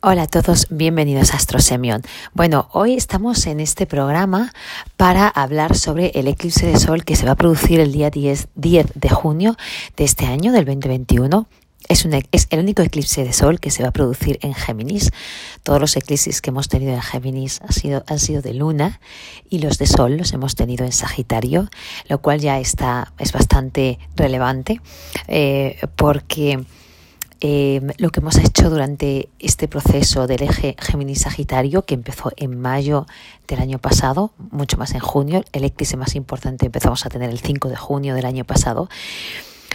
Hola a todos, bienvenidos a Astrosemion. Bueno, hoy estamos en este programa para hablar sobre el eclipse de sol que se va a producir el día 10, 10 de junio de este año, del 2021. Es, es, el único eclipse de sol que se va a producir en Géminis. Todos los eclipses que hemos tenido en Géminis han sido, han sido de luna y los de sol los hemos tenido en Sagitario, lo cual ya está, es bastante relevante eh, porque eh, lo que hemos hecho durante este proceso del eje Géminis-Sagitario, que empezó en mayo del año pasado, mucho más en junio, el eclipse más importante empezamos a tener el 5 de junio del año pasado.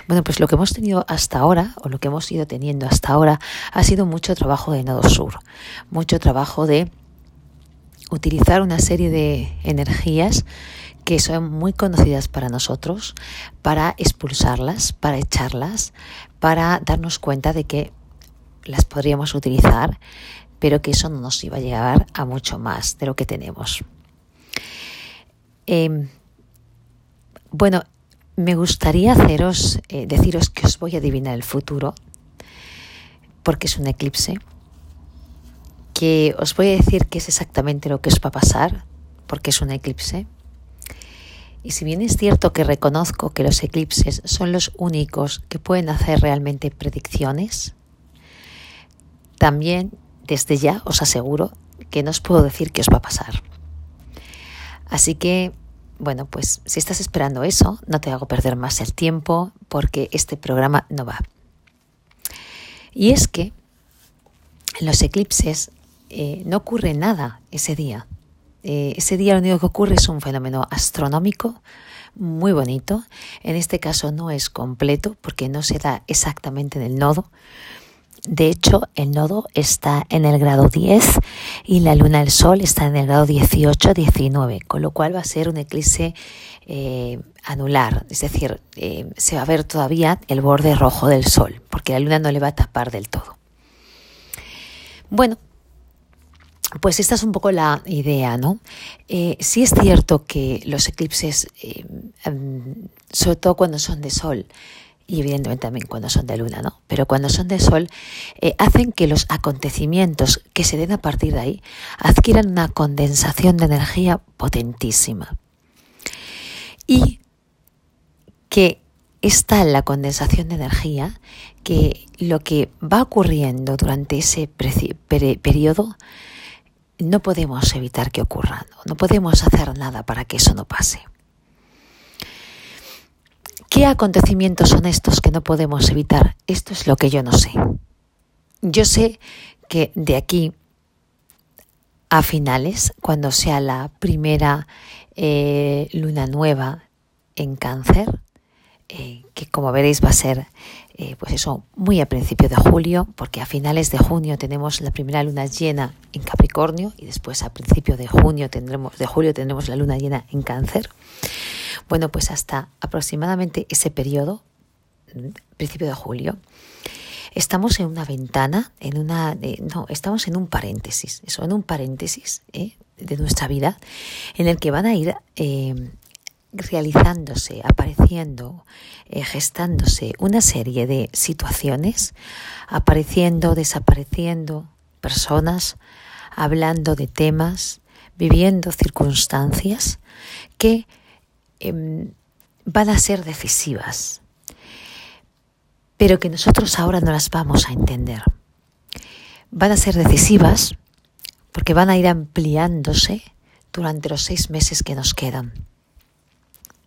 Bueno, pues lo que hemos tenido hasta ahora, o lo que hemos ido teniendo hasta ahora, ha sido mucho trabajo de nodo sur, mucho trabajo de utilizar una serie de energías que son muy conocidas para nosotros, para expulsarlas, para echarlas, para darnos cuenta de que las podríamos utilizar, pero que eso no nos iba a llevar a mucho más de lo que tenemos. Eh, bueno, me gustaría haceros, eh, deciros que os voy a adivinar el futuro, porque es un eclipse, que os voy a decir que es exactamente lo que os va a pasar, porque es un eclipse, y si bien es cierto que reconozco que los eclipses son los únicos que pueden hacer realmente predicciones, también desde ya os aseguro que no os puedo decir qué os va a pasar. Así que, bueno, pues si estás esperando eso, no te hago perder más el tiempo porque este programa no va. Y es que en los eclipses eh, no ocurre nada ese día. Eh, ese día lo único que ocurre es un fenómeno astronómico muy bonito. En este caso no es completo porque no se da exactamente en el nodo. De hecho, el nodo está en el grado 10 y la luna del sol está en el grado 18-19, con lo cual va a ser un eclipse eh, anular, es decir, eh, se va a ver todavía el borde rojo del sol, porque la luna no le va a tapar del todo. Bueno, pues esta es un poco la idea, ¿no? Eh, sí es cierto que los eclipses, eh, em, sobre todo cuando son de sol, y evidentemente también cuando son de luna, ¿no? Pero cuando son de sol, eh, hacen que los acontecimientos que se den a partir de ahí adquieran una condensación de energía potentísima. Y que está la condensación de energía, que lo que va ocurriendo durante ese periodo no podemos evitar que ocurra, no podemos hacer nada para que eso no pase. ¿Qué acontecimientos son estos que no podemos evitar? Esto es lo que yo no sé. Yo sé que de aquí a finales, cuando sea la primera eh, luna nueva en cáncer, eh, que como veréis va a ser eh, pues eso, muy a principios de julio, porque a finales de junio tenemos la primera luna llena en Capricornio y después a principios de junio tendremos, de julio tendremos la luna llena en Cáncer. Bueno, pues hasta aproximadamente ese periodo, principio de julio, estamos en una ventana, en una, no, estamos en un paréntesis, eso, en un paréntesis ¿eh? de nuestra vida, en el que van a ir eh, realizándose, apareciendo, eh, gestándose una serie de situaciones, apareciendo, desapareciendo personas, hablando de temas, viviendo circunstancias que em, van a ser decisivas, pero que nosotros ahora no las vamos a entender. Van a ser decisivas porque van a ir ampliándose durante los seis meses que nos quedan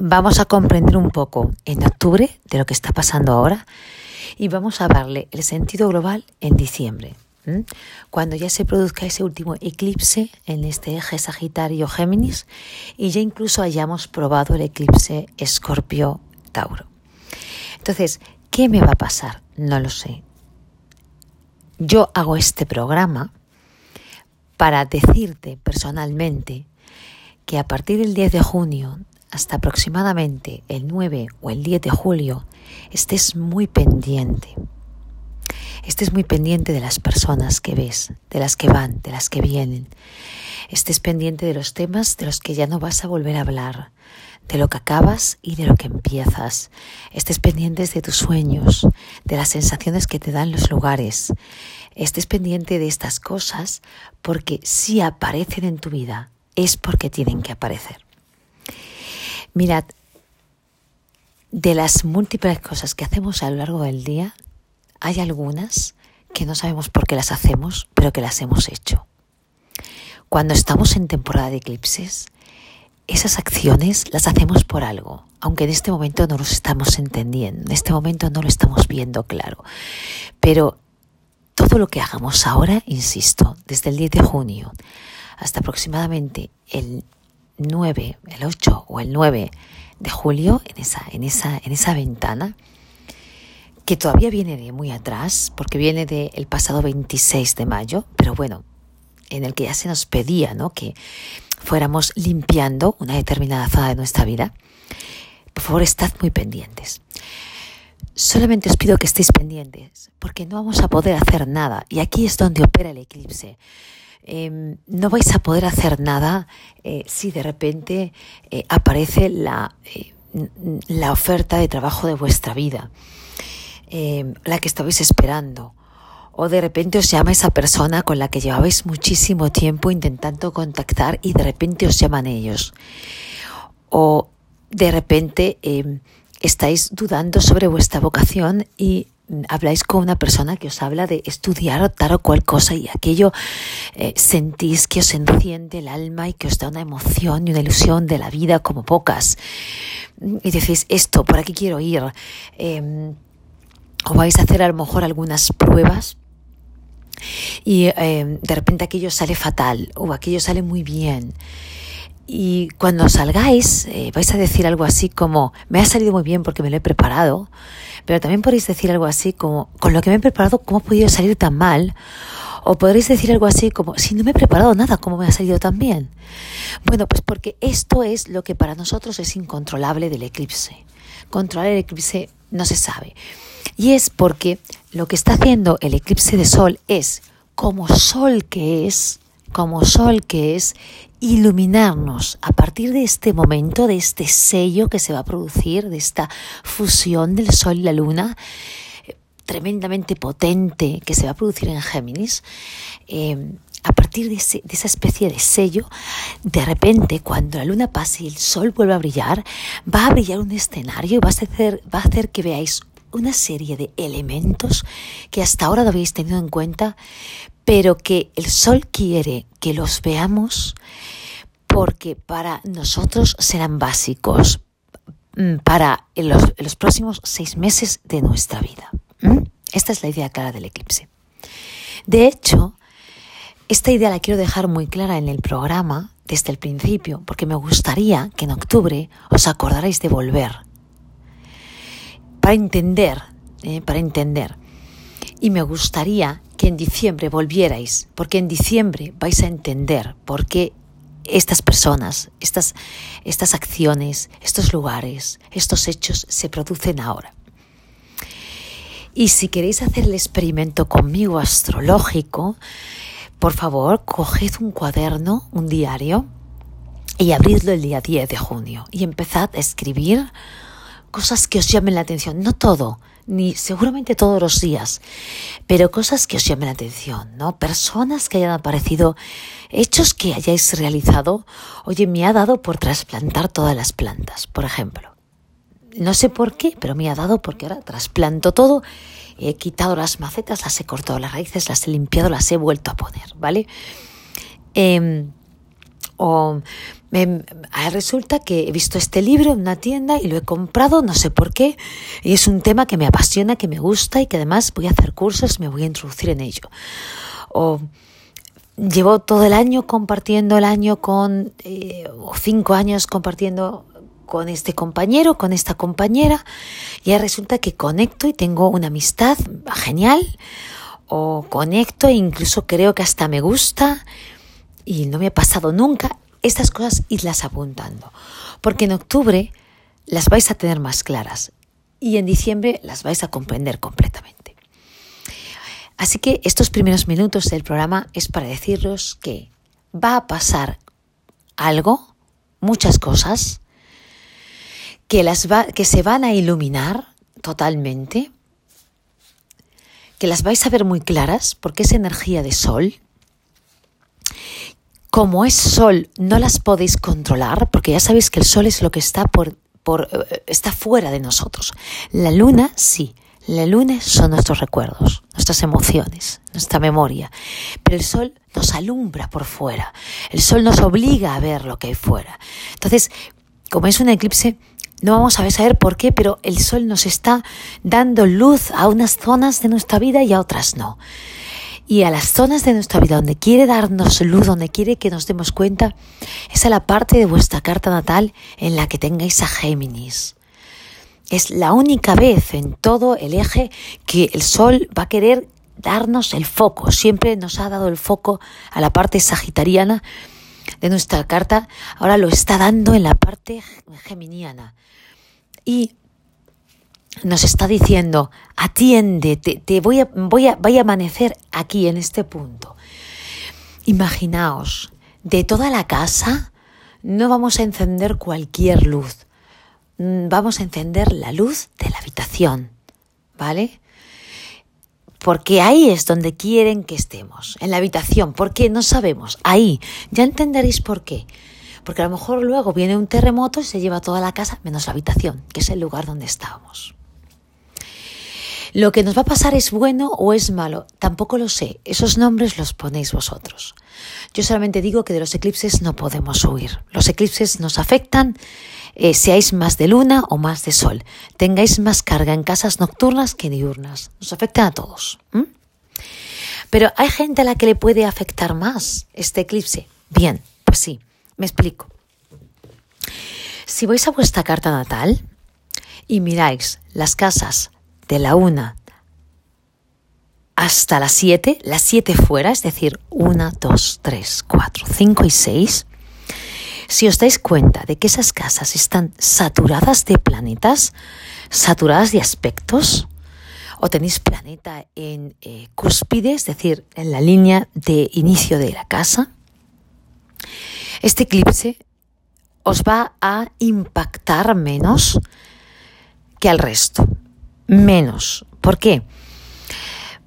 vamos a comprender un poco en octubre de lo que está pasando ahora y vamos a darle el sentido global en diciembre. Cuando ya se produzca ese último eclipse en este eje Sagitario-Géminis y ya incluso hayamos probado el eclipse Escorpio-Tauro. Entonces, ¿qué me va a pasar? No lo sé. Yo hago este programa para decirte personalmente que a partir del 10 de junio hasta aproximadamente el 9 o el 10 de julio estés muy pendiente. Estés muy pendiente de las personas que ves, de las que van, de las que vienen. estés pendiente de los temas de los que ya no vas a volver a hablar, de lo que acabas y de lo que empiezas. Estés pendientes de tus sueños, de las sensaciones que te dan los lugares. Estés pendiente de estas cosas porque si aparecen en tu vida es porque tienen que aparecer. Mirad, de las múltiples cosas que hacemos a lo largo del día, hay algunas que no sabemos por qué las hacemos, pero que las hemos hecho. Cuando estamos en temporada de eclipses, esas acciones las hacemos por algo, aunque en este momento no los estamos entendiendo, en este momento no lo estamos viendo claro. Pero todo lo que hagamos ahora, insisto, desde el 10 de junio hasta aproximadamente el 9, el 8 o el 9 de julio, en esa, en esa, en esa ventana, que todavía viene de muy atrás, porque viene del pasado 26 de mayo, pero bueno, en el que ya se nos pedía ¿no? que fuéramos limpiando una determinada zona de nuestra vida. Por favor, estad muy pendientes. Solamente os pido que estéis pendientes, porque no vamos a poder hacer nada. Y aquí es donde opera el eclipse. Em, no vais a poder hacer nada eh, si de repente eh, aparece la, eh, la oferta de trabajo de vuestra vida, em, la que estabais esperando o de repente os llama esa persona con la que llevabais muchísimo tiempo intentando contactar y de repente os llaman ellos. O de repente em, estáis dudando sobre vuestra vocación y habláis con una persona que os habla de estudiar tal o cual cosa y aquello eh, sentís que os enciende el alma y que os da una emoción y una ilusión de la vida como pocas. Y decís, esto, por aquí quiero ir. Em, o vais a hacer a lo mejor algunas pruebas y eh, de repente aquello sale fatal o aquello sale muy bien. Y cuando salgáis eh, vais a decir algo así como, me ha salido muy bien porque me lo he preparado, pero también podéis decir algo así como, con lo que me he preparado, ¿cómo ha podido salir tan mal? O podréis decir algo así como, si no me he preparado nada, ¿cómo me ha salido tan bien? Bueno, pues porque esto es lo que para nosotros es incontrolable del eclipse. Controlar el eclipse no se sabe. Y es porque lo que está haciendo el eclipse de sol es, como sol que es, como sol que es, iluminarnos a partir de este momento, de este sello que se va a producir, de esta fusión del sol y la luna, eh, tremendamente potente que se va a producir en Géminis, eh, a partir de, de, esa especie de sello, de repente cuando la luna pase y el sol vuelva a brillar, va a brillar un escenario y va a hacer que veáis una serie de elementos que hasta ahora no habéis tenido en cuenta, pero que el sol quiere que los veamos porque para nosotros serán básicos mm, para los, los próximos seis meses de nuestra vida. Esta es la idea clara del eclipse. De hecho, esta idea la quiero dejar muy clara en el programa desde el principio, porque me gustaría que en octubre os acordarais de volver para entender, eh, para entender. Y me gustaría que en diciembre volvierais, porque en diciembre vais a entender por qué estas personas, estas, estas acciones, estos lugares, estos hechos se producen ahora. Y si queréis hacer el experimento conmigo astrológico, por favor, coged un cuaderno, un diario, y abridlo el día 10 de junio y empezad a escribir cosas que os llamen la atención, no todo, ni seguramente todos los días, pero cosas que os llamen la atención, ¿no? Personas que hayan aparecido, hechos que hayáis realizado. Oye, me ha dado por trasplantar todas las plantas, por ejemplo. No sé por qué, pero me ha dado porque ahora trasplanto todo. He quitado las macetas, las he cortado las raíces, las he limpiado, las he vuelto a poner, ¿vale? Eh, o resulta que he visto este libro en una tienda y lo he comprado, no sé por qué, y es un tema que me apasiona, que me gusta y que además voy a hacer cursos, me voy a introducir en ello. O llevo todo el año compartiendo el año con, eh, o cinco años compartiendo con este compañero, con esta compañera, y resulta que conecto y tengo una amistad genial, o conecto e incluso creo que hasta me gusta, y no me ha pasado nunca, estas cosas irlas apuntando. Porque en octubre las vais a tener más claras y en diciembre las vais a comprender completamente. Así que estos primeros minutos del programa es para deciros que va a pasar algo, muchas cosas, que, las que se van a iluminar totalmente, que las vais a ver muy claras porque es energía de sol. Como es sol, no las podéis controlar porque ya sabéis que el sol es lo que está por, por eh, está fuera de nosotros. La luna sí, la luna son nuestros recuerdos, nuestras emociones, nuestra memoria, pero el sol nos alumbra por fuera, el sol nos obliga a ver lo que hay fuera. Entonces, como es un eclipse, no vamos a saber por qué, pero el sol nos está dando luz a unas zonas de nuestra vida y a otras no. Y a las zonas de nuestra vida donde quiere darnos luz, donde quiere que nos demos cuenta, es a la parte de vuestra carta natal en la que tengáis a Géminis. Es la única vez en todo el eje que el Sol va a querer darnos el foco. Siempre nos ha dado el foco a la parte sagitariana de nuestra carta. Ahora lo está dando en la parte geminiana. Y nos está diciendo, atiende, te, voy, a, voy, a, voy a amanecer aquí, en este punto. Imaginaos, de toda la casa no vamos a encender cualquier luz. Mm, vamos a encender la luz de la habitación, ¿vale? Porque ahí es donde quieren que estemos, en la habitación, porque no sabemos, ahí, ya entenderéis por qué. Porque a lo mejor luego viene un terremoto y se lleva toda la casa menos la habitación, que es el lugar donde estábamos. Lo que nos va a pasar es bueno o es malo, tampoco lo sé. Esos nombres los ponéis vosotros. Yo solamente digo que de los eclipses no podemos huir. Los eclipses nos afectan, eh, seáis más de luna o más de sol. Tengáis más carga en casas nocturnas que diurnas. Nos afectan a todos. Pero hay gente a la que le puede afectar más este eclipse. Bien, pues sí, me explico. Si vais a vuestra carta natal y miráis las casas de la 1 hasta las 7, las 7 fuera, es decir, 1, 2, 3, 4, 5 y 6, si os dais cuenta de que esas casas están saturadas de planetas, saturadas de aspectos, o tenéis planeta en eh, cúspide, es decir, en la línea de inicio de la casa, este eclipse os va a impactar menos que al resto menos. ¿Por qué?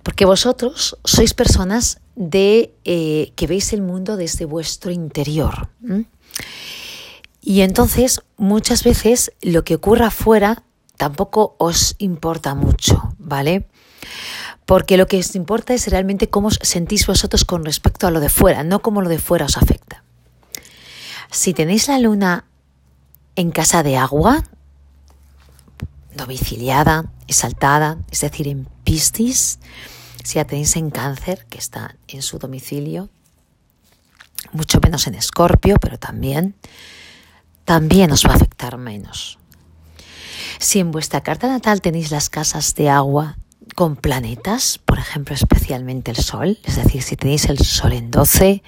Porque vosotros sois personas de eh, que veis el mundo desde vuestro interior. Y entonces muchas veces lo que ocurra afuera tampoco os importa mucho, ¿vale? Porque lo que os importa es realmente cómo sentís vosotros con respecto a lo de fuera, no cómo lo de fuera os afecta. Si tenéis la luna en casa de agua, domiciliada, exaltada, es decir, en Piscis, si la tenéis en cáncer, que está en su domicilio, mucho menos en Escorpio, pero también, también os va a afectar menos. Si en vuestra carta natal tenéis las casas de agua con planetas, por ejemplo, especialmente el Sol, es decir, si tenéis el Sol en 12,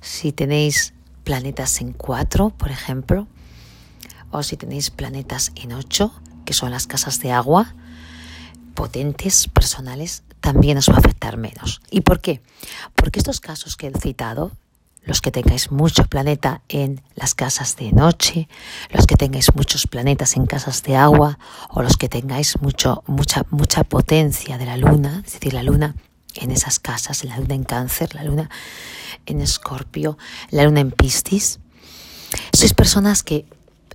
si tenéis planetas en 4, por ejemplo, o si tenéis planetas en 8, que son las casas de agua, potentes, personales, también os va a afectar menos. ¿Y por qué? Porque estos casos que he citado, los que tengáis mucho planeta en las casas de noche, los que tengáis muchos planetas en casas de agua, o los que tengáis mucho, mucha, mucha potencia de la luna, es decir, la luna en esas casas, la luna en cáncer, la luna en escorpio, la luna en piscis, sois personas que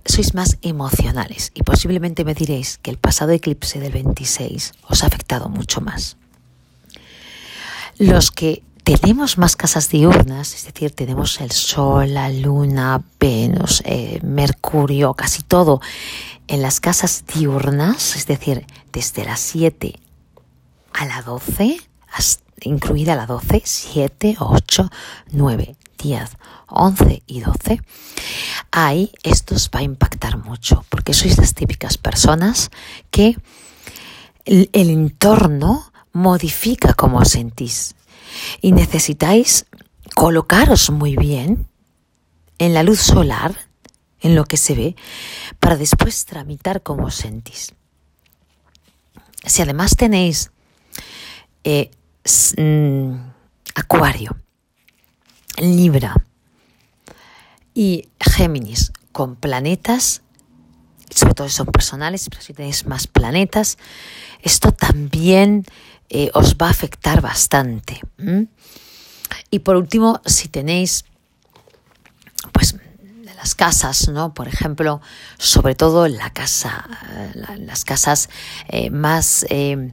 sois más emocionales y posiblemente me diréis que el pasado eclipse del 26 os ha afectado mucho más. Los que tenemos más casas diurnas, es decir, tenemos el Sol, la Luna, Venus, eh, Mercurio, casi todo en las casas diurnas, es decir, desde las 7 a la 12, incluida la 12, 7, 8, 9, 10, 11 y 12, ahí esto os va a impactar mucho, porque sois las típicas personas que el, entorno modifica cómo os sentís y necesitáis colocaros muy bien en la luz solar, en lo que se ve, para después tramitar cómo os sentís. Si además tenéis eh, mm, Acuario, Libra, y Géminis con planetas, sobre todo si son personales, pero si tenéis más planetas, esto también eh, os va a afectar bastante. Y por último, si tenéis, pues, las casas, ¿no? Por ejemplo, sobre todo la casa, las casas eh, más, eh,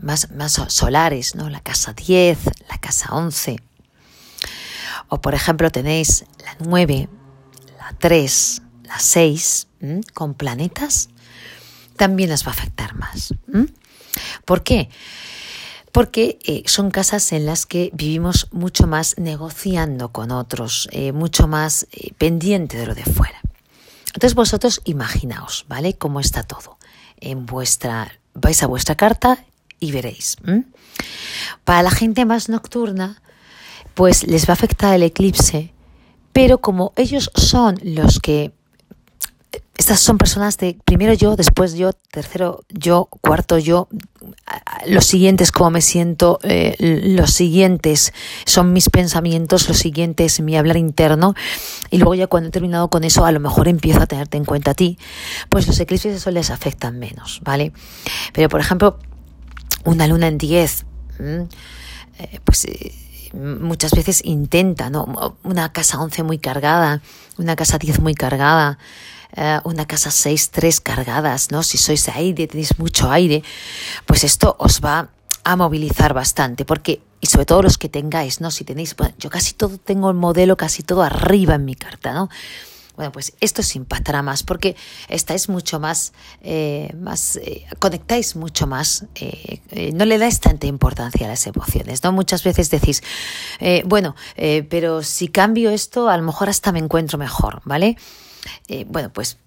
más, más solares, ¿no? La casa 10, la casa 11. O por ejemplo tenéis la 9, la 3, la 6, con planetas, también las va a afectar más. ¿Por qué? porque eh, son casas en las que vivimos mucho más negociando con otros, eh, mucho más eh, pendiente de lo de fuera. Entonces vosotros imaginaos, ¿vale? Cómo está todo. En vuestra, vais a vuestra carta y veréis. Para la gente más nocturna, pues les va a afectar el eclipse, pero como ellos son los que estas son personas de primero yo, después yo, tercero yo, cuarto yo, los siguientes cómo me siento, eh, los siguientes son mis pensamientos, los siguientes mi hablar interno y luego ya cuando he terminado con eso a lo mejor empiezo a tenerte en cuenta a ti, pues los eclipses eso les afectan menos, ¿vale? Pero por ejemplo, una luna en 10, eh, pues... Eh, muchas veces intenta, ¿no? Una casa 11 muy cargada, una casa 10 muy cargada, eh, una casa 6, 3 cargadas, ¿no? Si sois aire, tenéis mucho aire, pues esto os va a movilizar bastante, porque, y sobre todo los que tengáis, ¿no? Si tenéis, bueno, yo casi todo tengo el modelo, casi todo arriba en mi carta, ¿no? Bueno, pues esto se impactará más porque estáis mucho más, eh, más eh, conectáis mucho más, no le dais tanta importancia a las emociones, ¿no? Muchas veces decís, bueno, pero si cambio esto, a lo mejor hasta me encuentro mejor, ¿vale? Eh, bueno, pues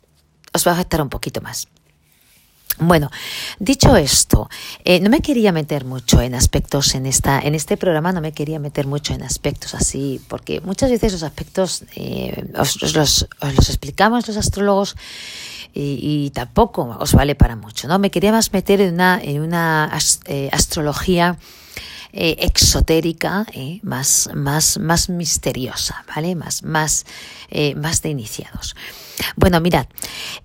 os va a afectar un poquito más. Bueno, dicho esto, eh, no me quería meter mucho en aspectos en esta, en este programa no me quería meter mucho en aspectos así, porque muchas veces los aspectos eh, os, los, explicamos los astrólogos y, tampoco os vale para mucho, ¿no? Me quería más meter en una, en una astrología exotérica, más, más, más misteriosa, ¿vale? Más, más, más de iniciados. Bueno, mirad,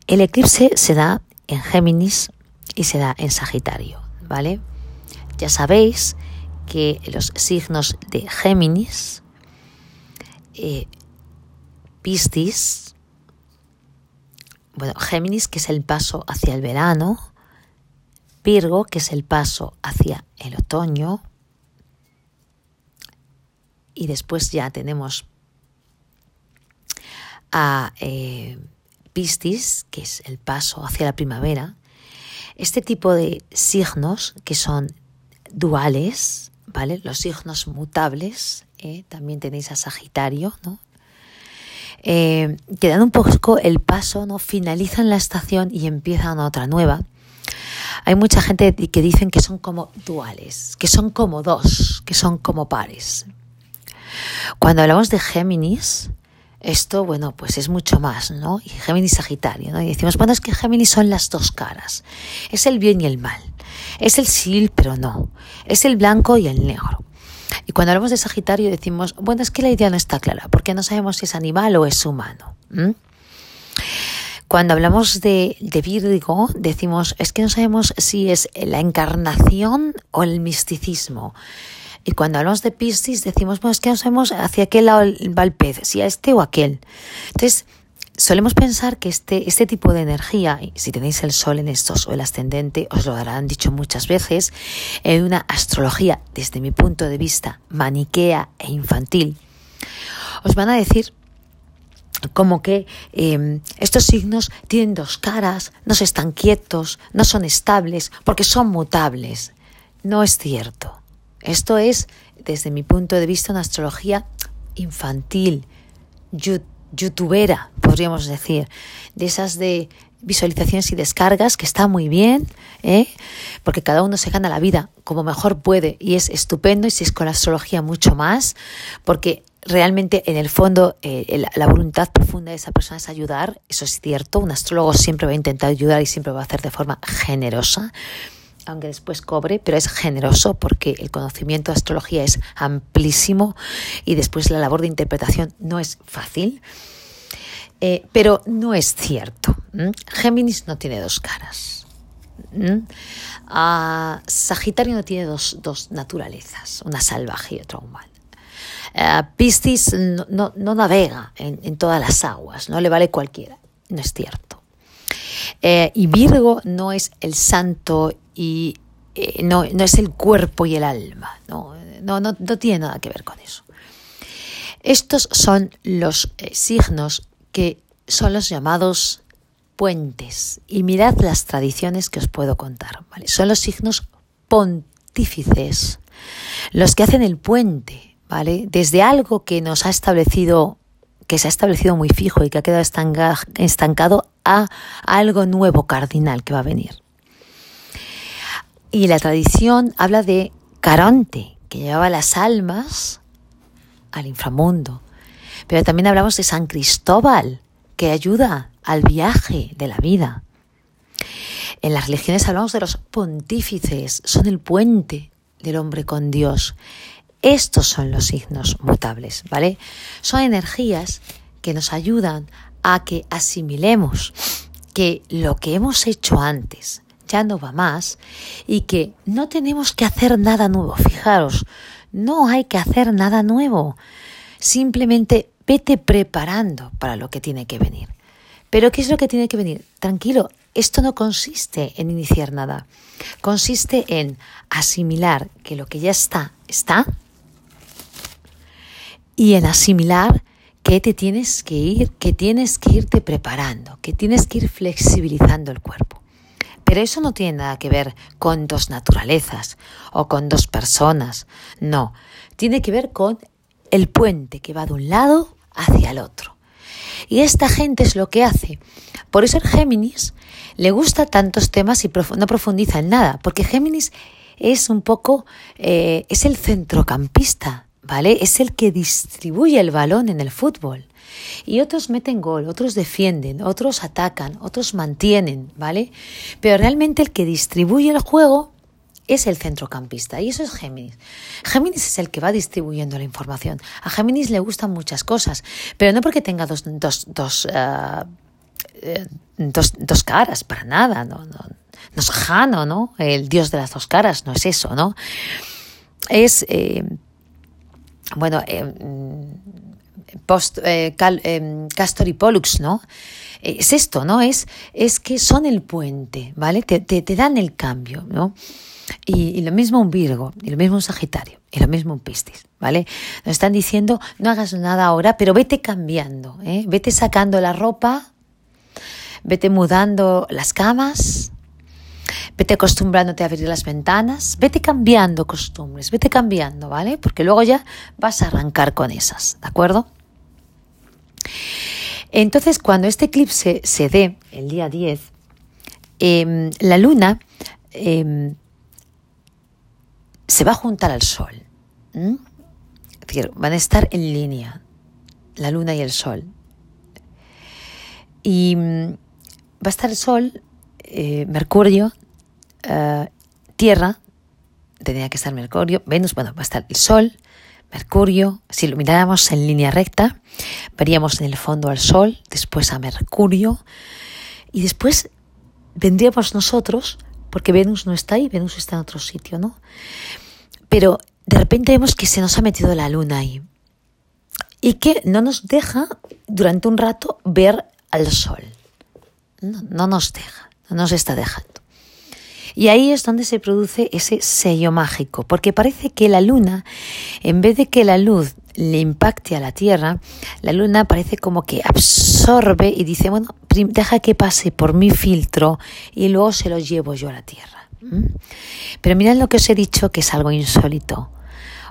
el eclipse se da en Géminis y se da en Sagitario, ¿vale? Ya sabéis que los signos de Géminis, eh, Piscis, bueno, Géminis que es el paso hacia el verano, Virgo que es el paso hacia el otoño, y después ya tenemos a eh, Piscis, que es el paso hacia la primavera, este tipo de signos que son duales, ¿vale? Los signos mutables, ¿eh? también tenéis a Sagitario, ¿no? Eh, que dan un poco el paso, ¿no? Finalizan la estación y empiezan otra nueva. Hay mucha gente que dicen que son como duales, que son como dos, que son como pares. Cuando hablamos de Géminis, esto, bueno, pues es mucho más, ¿no? Y Géminis Sagitario, ¿no? Y decimos, bueno, es que Géminis son las dos caras. Es el bien y el mal. Es el sí, pero no. Es el blanco y el negro. Y cuando hablamos de Sagitario decimos, bueno, es que la idea no está clara, porque no sabemos si es animal o es humano. Cuando hablamos de, de Virgo, decimos, es que no sabemos si es la encarnación o el misticismo. Y cuando hablamos de Piscis decimos, bueno, es que no sabemos hacia qué lado va el pez, si a este o a aquel. Entonces, solemos pensar que este, este tipo de energía, si tenéis el sol en estos o el ascendente, os lo habrán dicho muchas veces, en una astrología, desde mi punto de vista, maniquea e infantil, os van a decir como que em, estos signos tienen dos caras, no se están quietos, no son estables, porque son mutables. No es cierto. Esto es, desde mi punto de vista, una astrología infantil, youtubera, podríamos decir, de esas de visualizaciones y descargas, que está muy bien, ¿eh? porque cada uno se gana la vida como mejor puede y es estupendo, y si es con la astrología mucho más, porque realmente en el fondo eh, la voluntad profunda de esa persona es ayudar, eso es cierto, un astrólogo siempre va a intentar ayudar y siempre va a hacer de forma generosa, aunque después cobre, pero es generoso porque el conocimiento de astrología es amplísimo y después la labor de interpretación no es fácil. Eh, pero no es cierto. Géminis no tiene dos caras. Ah, Sagitario no tiene dos, naturalezas, una salvaje y otra humana. Uh, Piscis no, navega en, todas las aguas, no le vale cualquiera, no es cierto. Eh, y Virgo no es el santo y no, no, es el cuerpo y el alma, no, no, no, tiene nada que ver con eso. Estos son los signos que son los llamados puentes. Y mirad las tradiciones que os puedo contar. ¿vale? Son los signos pontífices, los que hacen el puente, ¿vale? Desde algo que nos ha establecido, que se ha establecido muy fijo y que ha quedado estancado a algo nuevo cardinal que va a venir. Y la tradición habla de Caronte, que llevaba las almas al inframundo. Pero también hablamos de San Cristóbal, que ayuda al viaje de la vida. En las religiones hablamos de los pontífices, son el puente del hombre con Dios. Estos son los signos mutables, ¿vale? Son energías que nos ayudan a que asimilemos que lo que hemos hecho antes no va más y que no tenemos que hacer nada nuevo. Fijaros, no hay que hacer nada nuevo. Simplemente vete preparando para lo que tiene que venir. Pero ¿qué es lo que tiene que venir? Tranquilo, esto no consiste en iniciar nada. Consiste en asimilar que lo que ya está, está. Y en asimilar que te tienes que ir, que tienes que irte preparando, que tienes que ir flexibilizando el cuerpo. Pero eso no tiene nada que ver con dos naturalezas o con dos personas. No, tiene que ver con el puente que va de un lado hacia el otro. Y esta gente es lo que hace. Por eso el Géminis le gusta tantos temas y no profundiza en nada, porque Géminis es un poco, eh, es el centrocampista, ¿vale? Es el que distribuye el balón en el fútbol. Y otros meten gol, otros defienden, otros atacan, otros mantienen, ¿vale? Pero realmente el que distribuye el juego es el centrocampista y eso es Géminis. Géminis es el que va distribuyendo la información. A Géminis le gustan muchas cosas, pero no porque tenga dos, dos, dos, eh, eh, dos, caras, para nada. No, no, no, es Jano, ¿no? El dios de las dos caras, no es eso, ¿no? Es, eh, bueno, post, Castor y Pollux, ¿no? Es esto, ¿no? Es, es que son el puente, ¿vale? Te, te, te dan el cambio, ¿no? Y, lo mismo un Virgo, y lo mismo un Sagitario, y lo mismo un Piscis, ¿vale? Nos están diciendo, no hagas nada ahora, pero vete cambiando, ¿eh? vete sacando la ropa, vete mudando las camas, vete acostumbrándote a abrir las ventanas, vete cambiando costumbres, vete cambiando, ¿vale? Porque luego ya vas a arrancar con esas, ¿de acuerdo? Entonces, cuando este eclipse se dé el día 10, em, la luna em, se va a juntar al Sol. Es decir, van a estar en línea, la Luna y el Sol. Y mm, va a estar el Sol, eh, Mercurio, eh, Tierra, tendría que estar Mercurio, Venus, bueno, va a estar el Sol, Mercurio, si lo miráramos en línea recta, veríamos en el fondo al Sol, después a Mercurio, y después vendríamos nosotros, porque Venus no está ahí, Venus está en otro sitio, ¿no? Pero de repente vemos que se nos ha metido la luna ahí y que no nos deja durante un rato ver al sol. No, nos deja, no nos está dejando. Y ahí es donde se produce ese sello mágico, porque parece que la luna, en vez de que la luz le impacte a la Tierra, la luna parece como que absorbe y dice, bueno, deja que pase por mi filtro y luego se lo llevo yo a la Tierra. Pero mirad lo que os he dicho, que es algo insólito.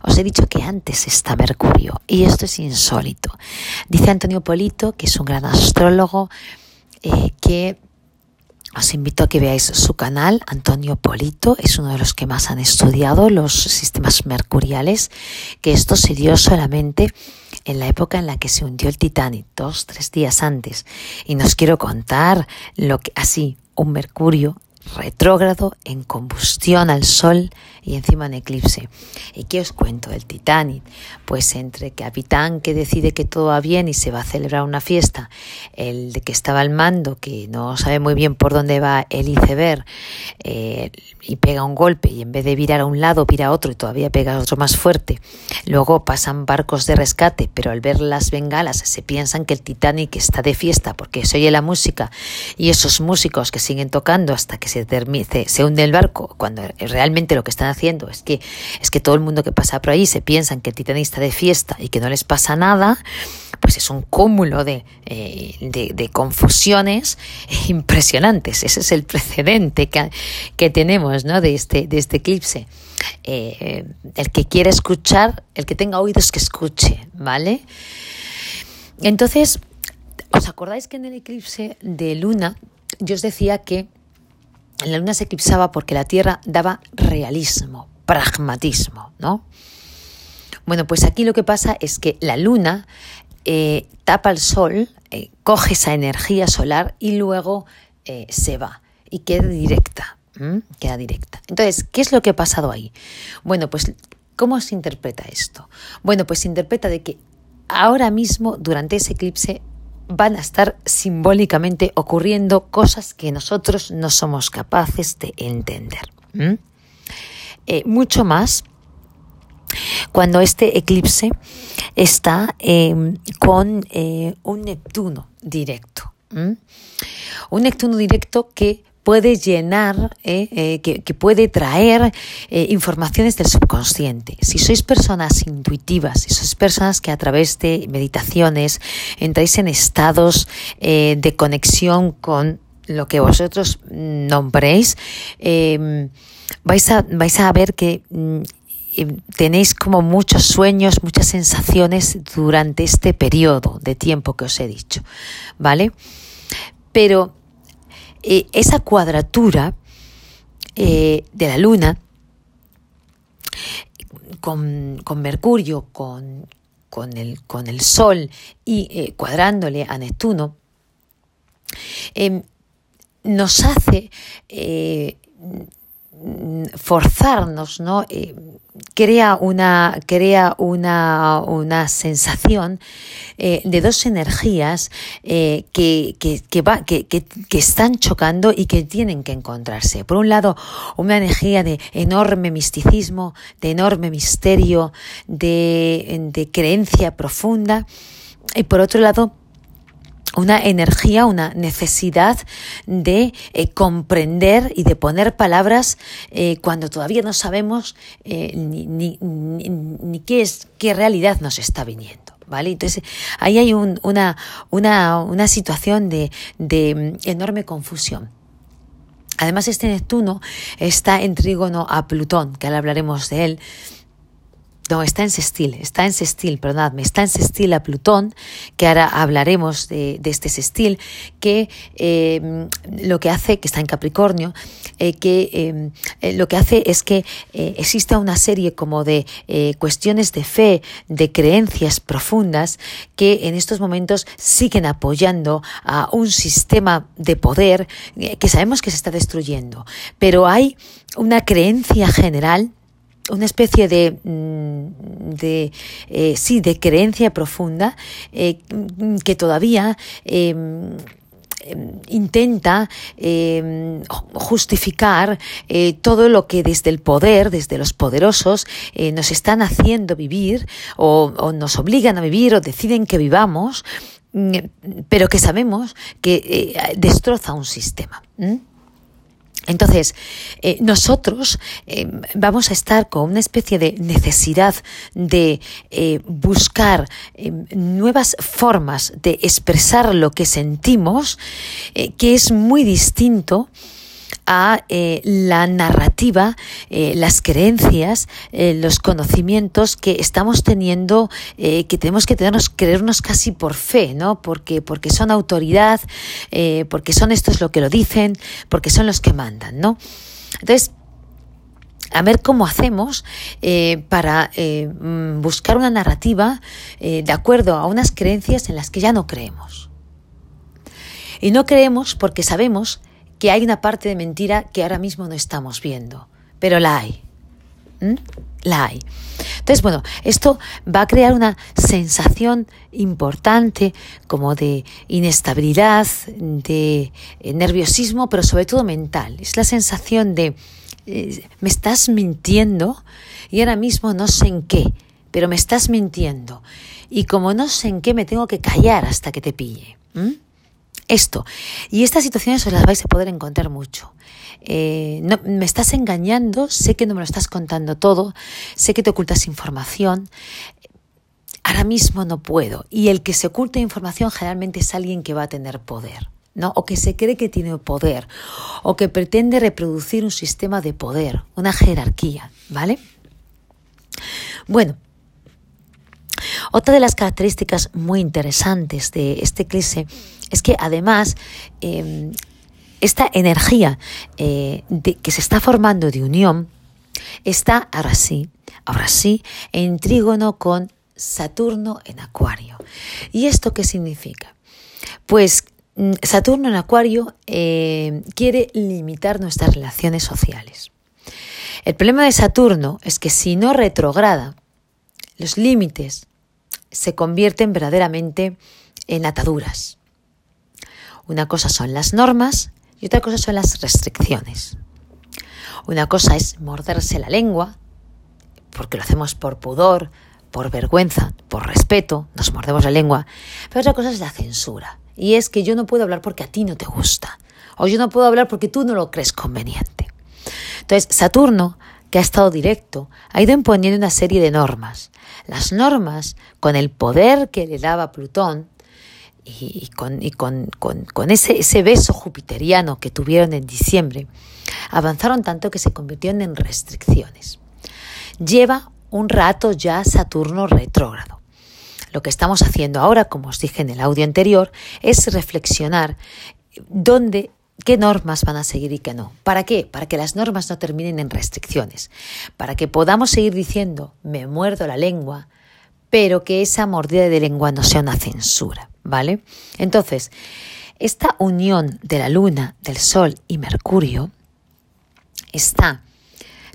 Os he dicho que antes está Mercurio y esto es insólito. Dice Antonio Polito, que es un gran astrólogo, eh, que os invito a que veáis su canal, Antonio Polito, es uno de los que más han estudiado los sistemas mercuriales, que esto se dio solamente en la época en la que se hundió el Titanic, dos, tres días antes. Y nos quiero contar lo que, así, un Mercurio retrógrado, en combustión al sol y encima en eclipse. ¿Y qué os cuento del Titanic? Pues entre capitán que decide que todo va bien y se va a celebrar una fiesta, el de que estaba al mando, que no sabe muy bien por dónde va el iceberg eh, y pega un golpe y en vez de virar a un lado vira a otro y todavía pega otro más fuerte. Luego pasan barcos de rescate, pero al ver las bengalas se piensan que el Titanic está de fiesta porque se oye la música y esos músicos que siguen tocando hasta que se, termine, se hunde el barco, cuando realmente lo que están haciendo es que, es que todo el mundo que pasa por ahí se piensan que el Titanic está de fiesta y que no les pasa nada, pues es un cúmulo de, eh, de, confusiones impresionantes. Ese es el precedente que, que tenemos ¿no? de, este, de este eclipse. Eh, el que quiera escuchar, el que tenga oídos que escuche, ¿vale? Entonces, ¿os acordáis que en el eclipse de luna yo os decía que la luna se eclipsaba porque la Tierra daba realismo, pragmatismo, ¿no? Bueno, pues aquí lo que pasa es que la luna eh, tapa el sol, eh, coge esa energía solar y luego eh, se va y queda directa. Queda directa. Entonces, ¿qué es lo que ha pasado ahí? Bueno, pues, ¿cómo se interpreta esto? Bueno, pues se interpreta de que ahora mismo, durante ese eclipse, van a estar simbólicamente ocurriendo cosas que nosotros no somos capaces de entender. Eh, mucho más cuando este eclipse está em, con eh, un Neptuno directo. Un Neptuno directo que puede llenar, eh, eh, que, puede traer eh, informaciones del subconsciente. Si sois personas intuitivas, si sois personas que a través de meditaciones entráis en estados de conexión con lo que vosotros nombréis, em, vais, a, vais a ver que mm, em, tenéis como muchos sueños, muchas sensaciones durante este periodo de tiempo que os he dicho, ¿vale? Pero eh, esa cuadratura eh, de la Luna con, Mercurio, con, el, con, el, Sol y eh, cuadrándole a Neptuno, em, nos hace forzarnos, ¿no? crea una, crea una, una sensación eh, de dos energías eh, que, que, que, va, que, están chocando y que tienen que encontrarse. Por un lado, una energía de enorme misticismo, de enorme misterio, de, de creencia profunda. Y por otro lado, una energía, una necesidad de eh, comprender y de poner palabras eh, cuando todavía no sabemos eh, ni, ni, qué es, qué realidad nos está viniendo. ¿Vale? Entonces, ahí hay un, una, una, una situación de, de mm, enorme confusión. Además, este Neptuno está en trígono a Plutón, que ahora hablaremos de él, no, está en sextil, está en sextil, perdonadme, está en sextil a Plutón, que ahora hablaremos de, este sextil, que eh, lo que hace, que está en Capricornio, eh, que eh, lo que hace es que exista una serie como de cuestiones de fe, de creencias profundas, que en estos momentos siguen apoyando a un sistema de poder que sabemos que se está destruyendo. Pero hay una creencia general una especie de, mm, de eh, sí, de creencia profunda eh, que todavía em, em, intenta em, justificar eh, todo lo que desde el poder, desde los poderosos, nos están haciendo vivir o, nos obligan a vivir o deciden que vivamos, mm, pero que sabemos que destroza un sistema. Entonces, eh, nosotros eh, vamos a estar con una especie de necesidad de eh, buscar nuevas formas de expresar lo que sentimos, que es muy distinto a eh, la narrativa, eh, las creencias, eh, los conocimientos que estamos teniendo, que tenemos que tenernos, creernos casi por fe, ¿no? Porque, porque son autoridad, porque son estos lo que lo dicen, porque son los que mandan, ¿no? Entonces, a ver cómo hacemos para mm, buscar una narrativa de acuerdo a unas creencias en las que ya no creemos. Y no creemos porque sabemos que hay una parte de mentira que ahora mismo no estamos viendo, pero la hay. La hay. Entonces, bueno, esto va a crear una sensación importante como de inestabilidad, de eh, nerviosismo, pero sobre todo mental. Es la sensación de eh, me estás mintiendo y ahora mismo no sé en qué, pero me estás mintiendo. Y como no sé en qué, me tengo que callar hasta que te pille. Esto. Y estas situaciones os las vais a poder encontrar mucho. Eh, no, me estás engañando, sé que no me lo estás contando todo, sé que te ocultas información. Ahora mismo no puedo. Y el que se oculta información generalmente es alguien que va a tener poder. ¿no? o que se cree que tiene poder, o que pretende reproducir un sistema de poder, una jerarquía, ¿vale? Bueno, otra de las características muy interesantes de este eclipse es que además em, esta energía eh, que se está formando de unión está ahora sí, ahora sí, en trígono con Saturno en Acuario. ¿Y esto qué significa? Pues Mm, Saturno en Acuario eh, quiere limitar nuestras relaciones sociales. El problema de Saturno es que si no retrograda, los límites se convierten verdaderamente en ataduras. Una cosa son las normas y otra cosa son las restricciones. Una cosa es morderse la lengua, porque lo hacemos por pudor, por vergüenza, por respeto, nos mordemos la lengua, pero otra cosa es la censura. Y es que yo no puedo hablar porque a ti no te gusta. O yo no puedo hablar porque tú no lo crees conveniente. Entonces, Saturno, que ha estado directo, ha ido imponiendo una serie de normas. Las normas, con el poder que le daba Plutón, y, con, y con, con, ese, ese, beso jupiteriano que tuvieron en diciembre, avanzaron tanto que se convirtieron en restricciones. Lleva un rato ya Saturno retrógrado. Lo que estamos haciendo ahora, como os dije en el audio anterior, es reflexionar dónde qué normas van a seguir y qué no. ¿Para qué? Para que las normas no terminen en restricciones, para que podamos seguir diciendo me muerdo la lengua, pero que esa mordida de lengua no sea una censura, ¿vale? Entonces, esta unión de la luna, del sol y Mercurio está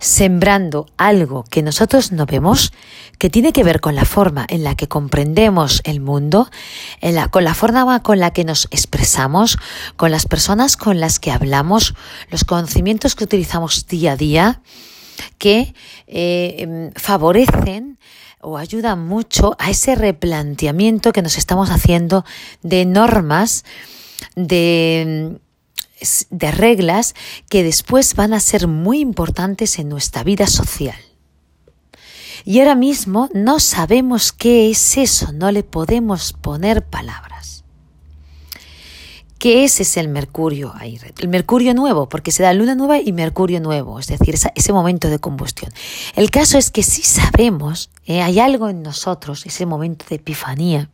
sembrando algo que nosotros no vemos, que tiene que ver con la forma en la que comprendemos el mundo, con la forma con la que nos expresamos, con las personas con las que hablamos, los conocimientos que utilizamos día a día, que eh, favorecen o ayudan mucho a ese replanteamiento que nos estamos haciendo de normas, de de reglas que después van a ser muy importantes en nuestra vida social. Y ahora mismo no sabemos qué es eso, no le podemos poner palabras. ¿Qué es ese el Mercurio? El Mercurio nuevo, porque se da luna nueva y Mercurio nuevo, es decir, ese momento de combustión. El caso es que sí sabemos, eh, hay algo en nosotros, ese momento de epifanía,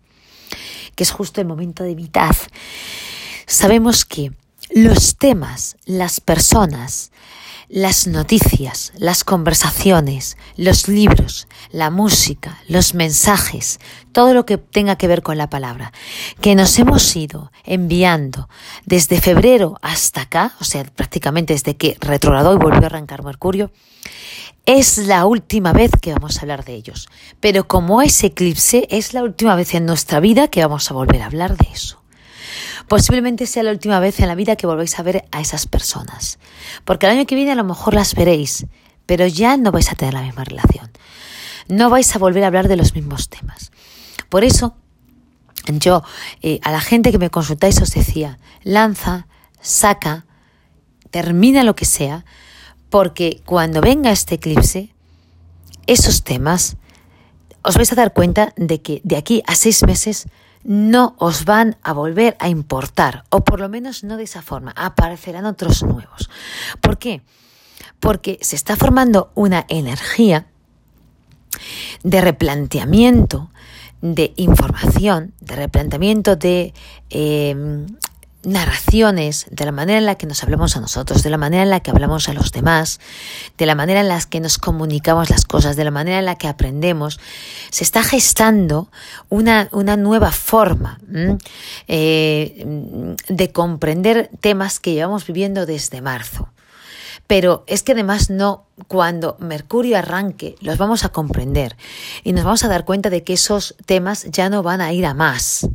que es justo el momento de mitad. Sabemos que los temas, las personas, las noticias, las conversaciones, los libros, la música, los mensajes, todo lo que tenga que ver con la palabra, que nos hemos ido enviando desde febrero hasta acá, o sea, prácticamente desde que retrogradó y volvió a arrancar Mercurio, es la última vez que vamos a hablar de ellos. Pero como es eclipse, es la última vez en nuestra vida que vamos a volver a hablar de eso. Posiblemente sea la última vez en la vida que volvéis a ver a esas personas. Porque el año que viene a lo mejor las veréis, pero ya no vais a tener la misma relación. No vais a volver a hablar de los mismos temas. Por eso, yo eh, a la gente que me consultáis os decía, lanza, saca, termina lo que sea, porque cuando venga este eclipse, esos temas, os vais a dar cuenta de que de aquí a seis meses no os van a volver a importar, o por lo menos no de esa forma, aparecerán otros nuevos. ¿Por qué? Porque se está formando una energía de replanteamiento de información, de replanteamiento de, em, narraciones, de la manera en la que nos hablamos a nosotros, de la manera en la que hablamos a los demás, de la manera en la que nos comunicamos las cosas, de la manera en la que aprendemos, se está gestando una, una nueva forma eh, de comprender temas que llevamos viviendo desde marzo. Pero es que además no, cuando Mercurio arranque, los vamos a comprender y nos vamos a dar cuenta de que esos temas ya no van a ir a más.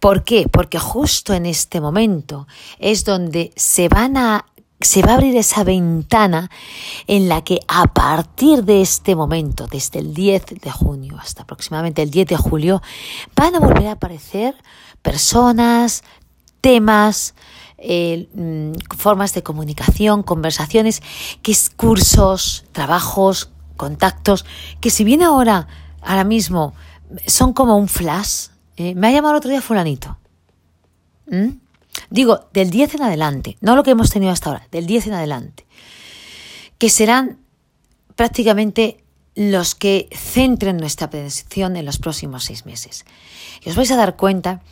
¿Por qué? Porque justo en este momento es donde se van a se va a abrir esa ventana en la que a partir de este momento, desde el 10 de junio hasta aproximadamente el 10 de julio, van a volver a aparecer personas, temas, mm, formas de comunicación, conversaciones, que cursos, trabajos, contactos, que si bien ahora, ahora mismo, son como un flash, eh, me ha llamado el otro día fulanito. ¿Mm? Digo, del 10 en adelante, no lo que hemos tenido hasta ahora, del 10 en adelante, que serán prácticamente los que centren nuestra atención en los próximos seis meses. Y os vais a dar cuenta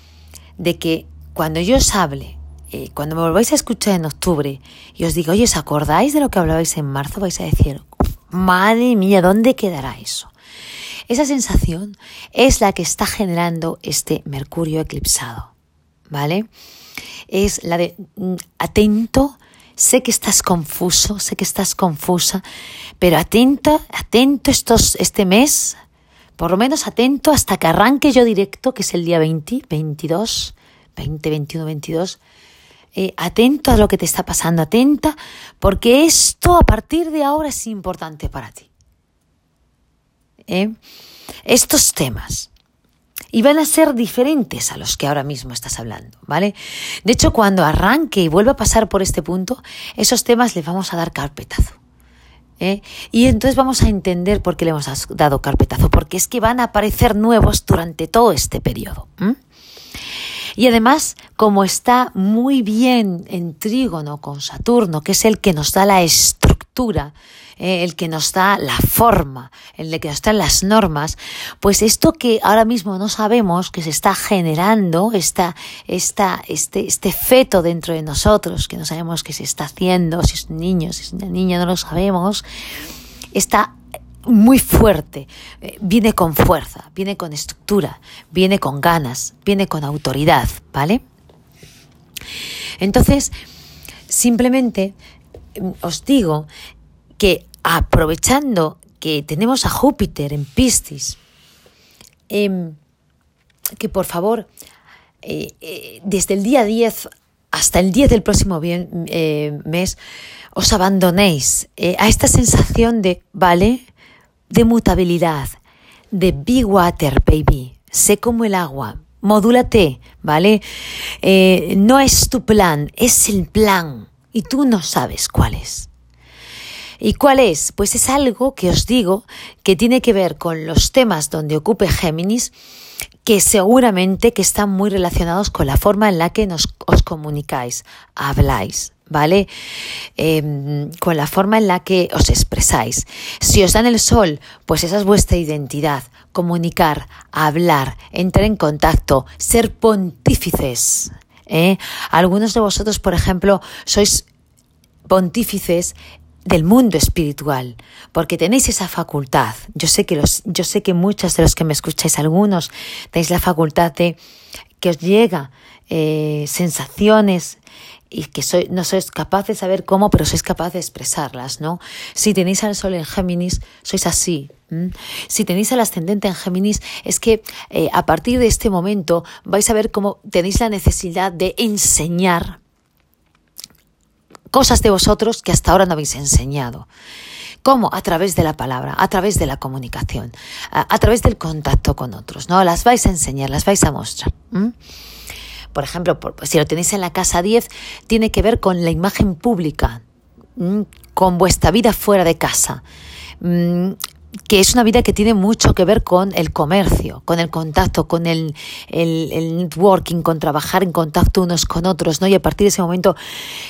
de que cuando yo os hable, eh, cuando me volváis a escuchar en octubre y os digo, oye, ¿os acordáis de lo que hablabais en marzo? Vais a decir, madre mía, ¿dónde quedará eso? Esa sensación es la que está generando este Mercurio eclipsado, ¿vale? Es la de mm, atento, sé que estás confuso, sé que estás confusa, pero atento, atento estos, este mes, por lo menos atento hasta que arranque yo directo, que es el día 20, 22, 20, 21, 22. atento a lo que te está pasando, atenta, porque esto a partir de ahora es importante para ti. ¿Eh? estos temas. Y van a ser diferentes a los que ahora mismo estás hablando, ¿vale? De hecho, cuando arranque y vuelva a pasar por este punto, esos temas les vamos a dar carpetazo. ¿eh? Y entonces vamos a entender por qué le hemos dado carpetazo, porque es que van a aparecer nuevos durante todo este periodo. Y además, como está muy bien en trígono con Saturno, que es el que nos da la estructura, eh, el que nos da la forma, el que nos da las normas, pues esto que ahora mismo no sabemos, que se está generando, esta, este, este feto dentro de nosotros, que no sabemos qué se está haciendo, si es un niño, si es una niña, no lo sabemos, está muy fuerte, eh, viene con fuerza, viene con estructura, viene con ganas, viene con autoridad, ¿vale? Entonces, simplemente os digo que aprovechando que tenemos a Júpiter en Piscis, em, que por favor, eh, eh, desde el día 10 hasta el 10 del próximo eh, mes, os abandonéis a esta sensación de, ¿vale? De mutabilidad, de be water, baby, sé como el agua, modúlate, ¿vale? no es tu plan, es el plan y tú no sabes cuál es. ¿Y cuál es? Pues es algo que os digo que tiene que ver con los temas donde ocupe Géminis, que seguramente que están muy relacionados con la forma en la que nos, os comunicáis, habláis. ¿Vale? Em, con la forma en la que os expresáis. Si os dan el sol, pues esa es vuestra identidad. Comunicar, hablar, entrar en contacto, ser pontífices. ¿Eh? Algunos de vosotros, por ejemplo, sois pontífices del mundo espiritual, porque tenéis esa facultad. Yo sé que los, yo sé que muchos de los que me escucháis, algunos, tenéis la facultad de que os llega eh, sensaciones y que soy, no sois capaces de saber cómo, pero sois capaces de expresarlas, ¿no? Si tenéis al sol en Géminis, sois así. Si tenéis al ascendente en Géminis, es que eh, a partir de este momento vais a ver cómo tenéis la necesidad de enseñar cosas de vosotros que hasta ahora no habéis enseñado. ¿Cómo? A través de la palabra, a través de la comunicación, a, través del contacto con otros, ¿no? Las vais a enseñar, las vais a mostrar. Por ejemplo, si lo tenéis en la casa 10, tiene que ver con la imagen pública, con vuestra vida fuera de casa. Que es una vida que tiene mucho que ver con el comercio, con el contacto, con el, networking, con trabajar en contacto unos con otros, ¿no? Y a partir de ese momento,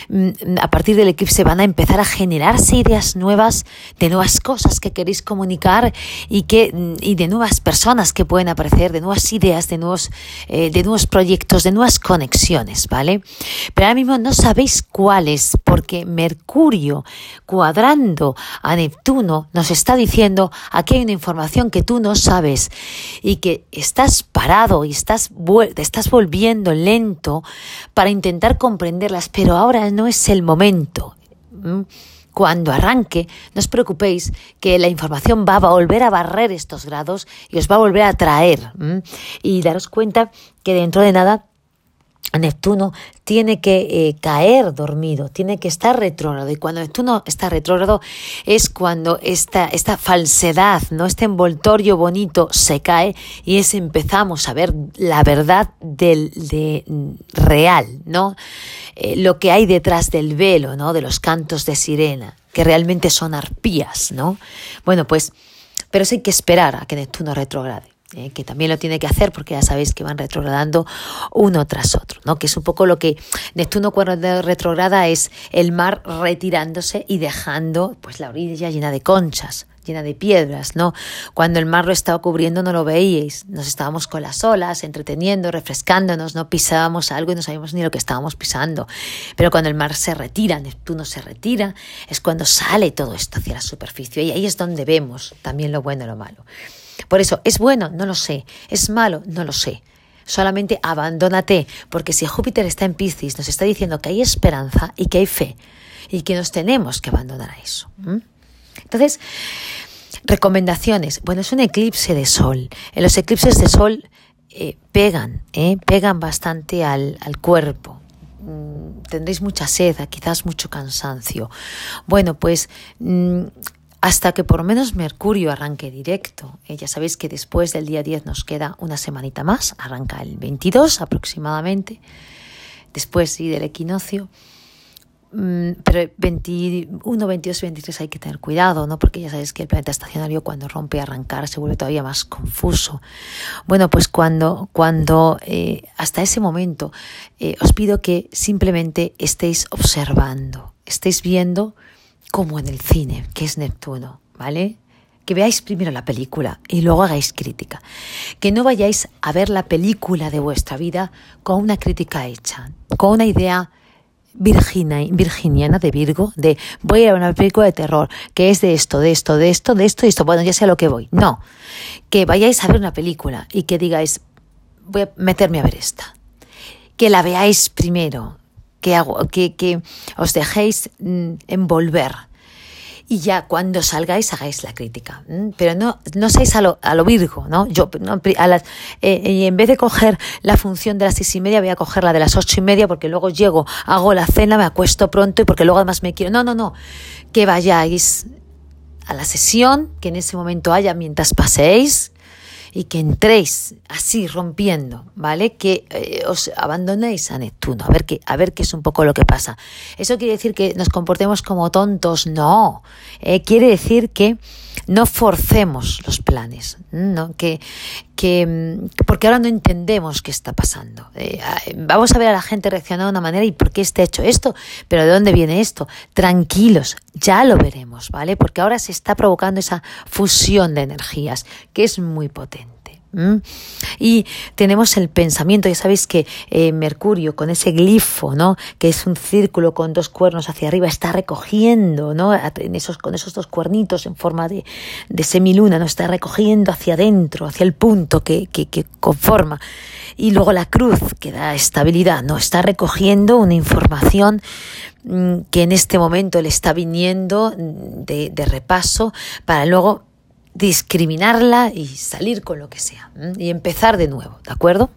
mm, a partir del eclipse van a empezar a generarse ideas nuevas de nuevas cosas que queréis comunicar y que mm, y de nuevas personas que pueden aparecer, de nuevas ideas, de nuevos, eh, de nuevos proyectos, de nuevas conexiones, ¿vale? Pero ahora mismo no sabéis cuáles, porque Mercurio cuadrando a Neptuno nos está diciendo aquí hay una información que tú no sabes y que estás parado y estás, te estás volviendo lento para intentar comprenderlas, pero ahora no es el momento. Cuando arranque, no os preocupéis que la información va a volver a barrer estos grados y os va a volver a traer. Y daros cuenta que dentro de nada Neptuno tiene que eh, caer dormido, tiene que estar retrógrado. Y cuando Neptuno está retrógrado es cuando esta, esta falsedad, ¿no? este envoltorio bonito se cae y es empezamos a ver la verdad del de, real, ¿no? Eh, lo que hay detrás del velo, ¿no? de los cantos de sirena, que realmente son arpías. ¿no? Bueno, pues, pero eso hay que esperar a que Neptuno retrograde. Eh, que también lo tiene que hacer porque ya sabéis que van retrogradando uno tras otro, ¿no? Que es un poco lo que Neptuno cuando retrograda es el mar retirándose y dejando pues la orilla llena de conchas, llena de piedras, ¿no? Cuando el mar lo estaba cubriendo no lo veíais, nos estábamos con las olas, entreteniendo, refrescándonos, no pisábamos algo y no sabíamos ni lo que estábamos pisando. Pero cuando el mar se retira, Neptuno se retira, es cuando sale todo esto hacia la superficie y ahí es donde vemos también lo bueno y lo malo. Por eso, ¿es bueno? No lo sé. ¿Es malo? No lo sé. Solamente abandónate, porque si Júpiter está en Piscis, nos está diciendo que hay esperanza y que hay fe y que nos tenemos que abandonar a eso. Entonces, recomendaciones. Bueno, es un eclipse de sol. En los eclipses de sol eh, pegan, eh, pegan bastante al, cuerpo mm, tendréis mucha sed, quizás mucho cansancio. Bueno, pues mm, hasta que por menos Mercurio arranque directo. Eh, ya sabéis que después del día 10 nos queda una semanita más, arranca el 22 aproximadamente, después del equinoccio. Mm, pero 21, 22 23 hay que tener cuidado, ¿no? Porque ya sabéis que el planeta estacionario cuando rompe a arrancar se vuelve todavía más confuso. Bueno, pues cuando, cuando eh, hasta ese momento eh, os pido que simplemente estéis observando, estéis viendo como en el cine, que es Neptuno, ¿vale? Que veáis primero la película y luego hagáis crítica. Que no vayáis a ver la película de vuestra vida con una crítica hecha, con una idea virginiana de Virgo, de voy a ver una película de terror, que es de esto, de esto, de esto, de esto y esto, bueno, ya sé a lo que voy. No, que vayáis a ver una película y que digáis, voy a meterme a ver esta. Que la veáis primero, que, hago, que, que os dejéis mm, envolver y ya cuando salgáis hagáis la crítica. Pero no, no seáis a lo, a lo virgo, ¿no? Yo a las, eh, y en vez de coger la función de las seis y media, voy a coger la de las ocho y media porque luego llego, hago la cena, me acuesto pronto y porque luego además me quiero. No, no, no. Que vayáis a la sesión, que en ese momento haya mientras paséis, y que entréis así rompiendo, ¿vale? Que eh, os abandonéis a Neptuno, a ver, qué, a ver qué es un poco lo que pasa. ¿Eso quiere decir que nos comportemos como tontos? No. Eh, quiere decir que no forcemos los planes, ¿no? Que, que, porque ahora no entendemos qué está pasando. Eh, vamos a ver a la gente reaccionar de una manera y por qué está hecho esto, pero ¿de dónde viene esto? Tranquilos, ya lo veremos, ¿vale? Porque ahora se está provocando esa fusión de energías que es muy potente. Y tenemos el pensamiento, ya sabéis que eh, Mercurio con ese glifo, ¿no? que es un círculo con dos cuernos hacia arriba, está recogiendo ¿no? con esos dos cuernitos en forma de, semiluna, ¿no? está recogiendo hacia adentro, hacia el punto que, que, que conforma. Y luego la cruz, que da estabilidad, ¿no? está recogiendo una información mm, que en este momento le está viniendo de, de repaso para luego discriminarla y salir con lo que sea y empezar de nuevo, ¿de acuerdo?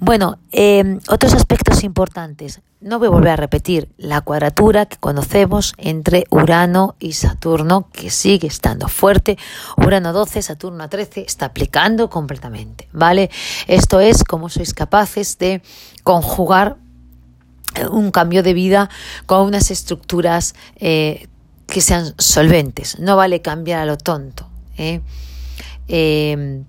Bueno, em, otros aspectos importantes. No voy a volver a repetir la cuadratura que conocemos entre Urano y Saturno, que sigue estando fuerte. Urano 12, Saturno 13, está aplicando completamente, ¿vale? Esto es cómo sois capaces de conjugar un cambio de vida con unas estructuras eh, que sean solventes. No vale cambiar a lo tonto ¿eh? Em,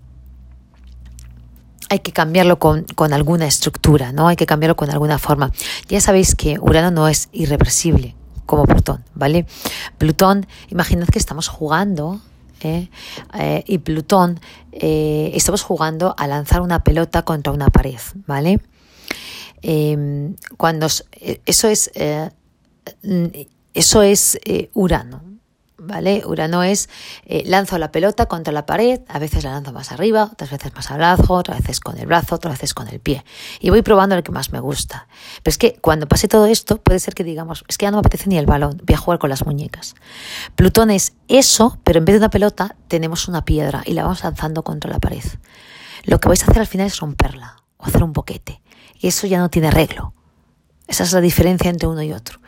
hay que cambiarlo con, con, alguna estructura, ¿no? Hay que cambiarlo con alguna forma. Ya sabéis que Urano no es irreversible como Plutón, ¿vale? Plutón, imaginad que estamos jugando ¿eh? Eh, y Plutón estamos jugando a lanzar una pelota contra una pared, ¿vale? Em, cuando eso es eso es Urano, ¿vale? Urano es, eh, lanzo la pelota contra la pared, a veces la lanzo más arriba, otras veces más abajo, otras veces con el brazo, otras veces con el pie. Y voy probando el que más me gusta. Pero es que cuando pase todo esto, puede ser que digamos, es que ya no me apetece ni el balón, voy a jugar con las muñecas. Plutón es eso, pero en vez de una pelota, tenemos una piedra y la vamos lanzando contra la pared. Lo que vais a hacer al final es romperla o hacer un boquete. Y eso ya no tiene arreglo. Esa es la diferencia entre uno y otro.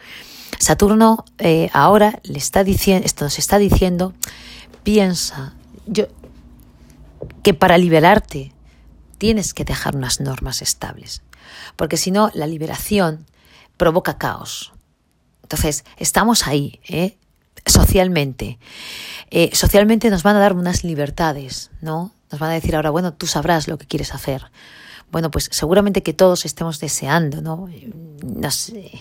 Saturno eh, ahora le está diciendo, esto nos está diciendo, piensa, yo, que para liberarte tienes que dejar unas normas estables, porque si no, la liberación provoca caos. Entonces, estamos ahí, ¿eh? socialmente. Eh, socialmente nos van a dar unas libertades, ¿no? Nos van a decir ahora, bueno, tú sabrás lo que quieres hacer. Bueno, pues seguramente que todos estemos deseando, ¿no? No sé,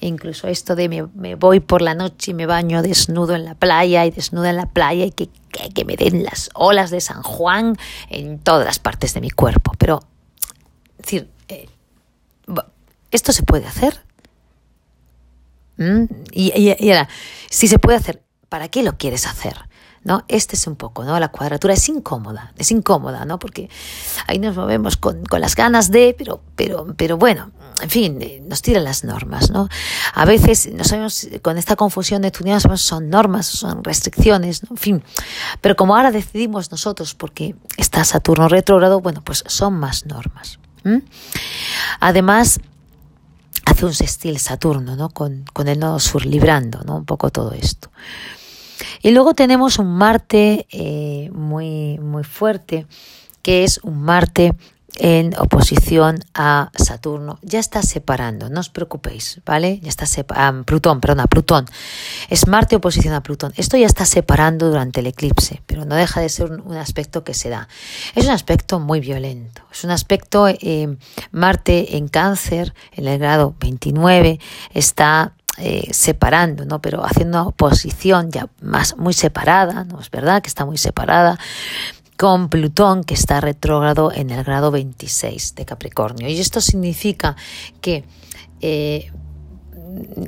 incluso esto de me, voy por la noche y me baño desnudo en la playa y desnuda en la playa y que, que, me den las olas de San Juan en todas las partes de mi cuerpo. Pero, es decir, eh, ¿esto se puede hacer? ¿Mm? Y ahora, si se puede hacer, ¿para qué lo quieres hacer? ¿No? Este es un poco, ¿no? La cuadratura es incómoda, es incómoda, ¿no? Porque ahí nos movemos con, las ganas de, pero, pero, pero bueno, en fin, eh, nos tiran las normas, ¿no? A veces no sabemos, con esta confusión de sabemos son normas, son restricciones, en fin. Pero como ahora decidimos nosotros, porque está Saturno retrógrado, bueno, pues son más normas. Además, hace un sextil Saturno, ¿no? Con, con el nodo sur librando, ¿no? Un poco todo esto. Y luego tenemos un Marte eh, muy, muy fuerte, que es un Marte en oposición a Saturno. Ya está separando, no os preocupéis, ¿vale? Ya está separando, Plutón, perdona, Plutón. Es Marte oposición a Plutón. Esto ya está separando durante el eclipse, pero no deja de ser un, aspecto que se da. Es un aspecto muy violento. Es un aspecto, eh, Marte en cáncer, en el grado 29, está eh, separando, ¿no? Pero haciendo una oposición ya más muy separada, ¿no? Es verdad que está muy separada con Plutón que está retrógrado en el grado 26 de Capricornio. Y esto significa que eh,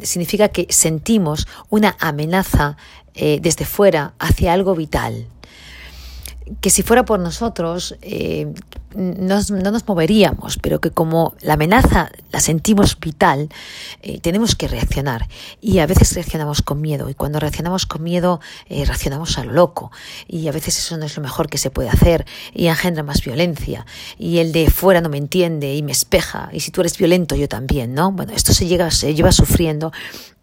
significa que sentimos una amenaza eh, desde fuera hacia algo vital, que si fuera por nosotros eh, no nos moveríamos, pero que como la amenaza la sentimos vital, eh, tenemos que reaccionar. Y a veces reaccionamos con miedo, y cuando reaccionamos con miedo, eh, reaccionamos a lo loco. Y a veces eso no es lo mejor que se puede hacer, y engendra más violencia. Y el de fuera no me entiende y me espeja, y si tú eres violento, yo también, ¿no? Bueno, esto se, llega, se lleva sufriendo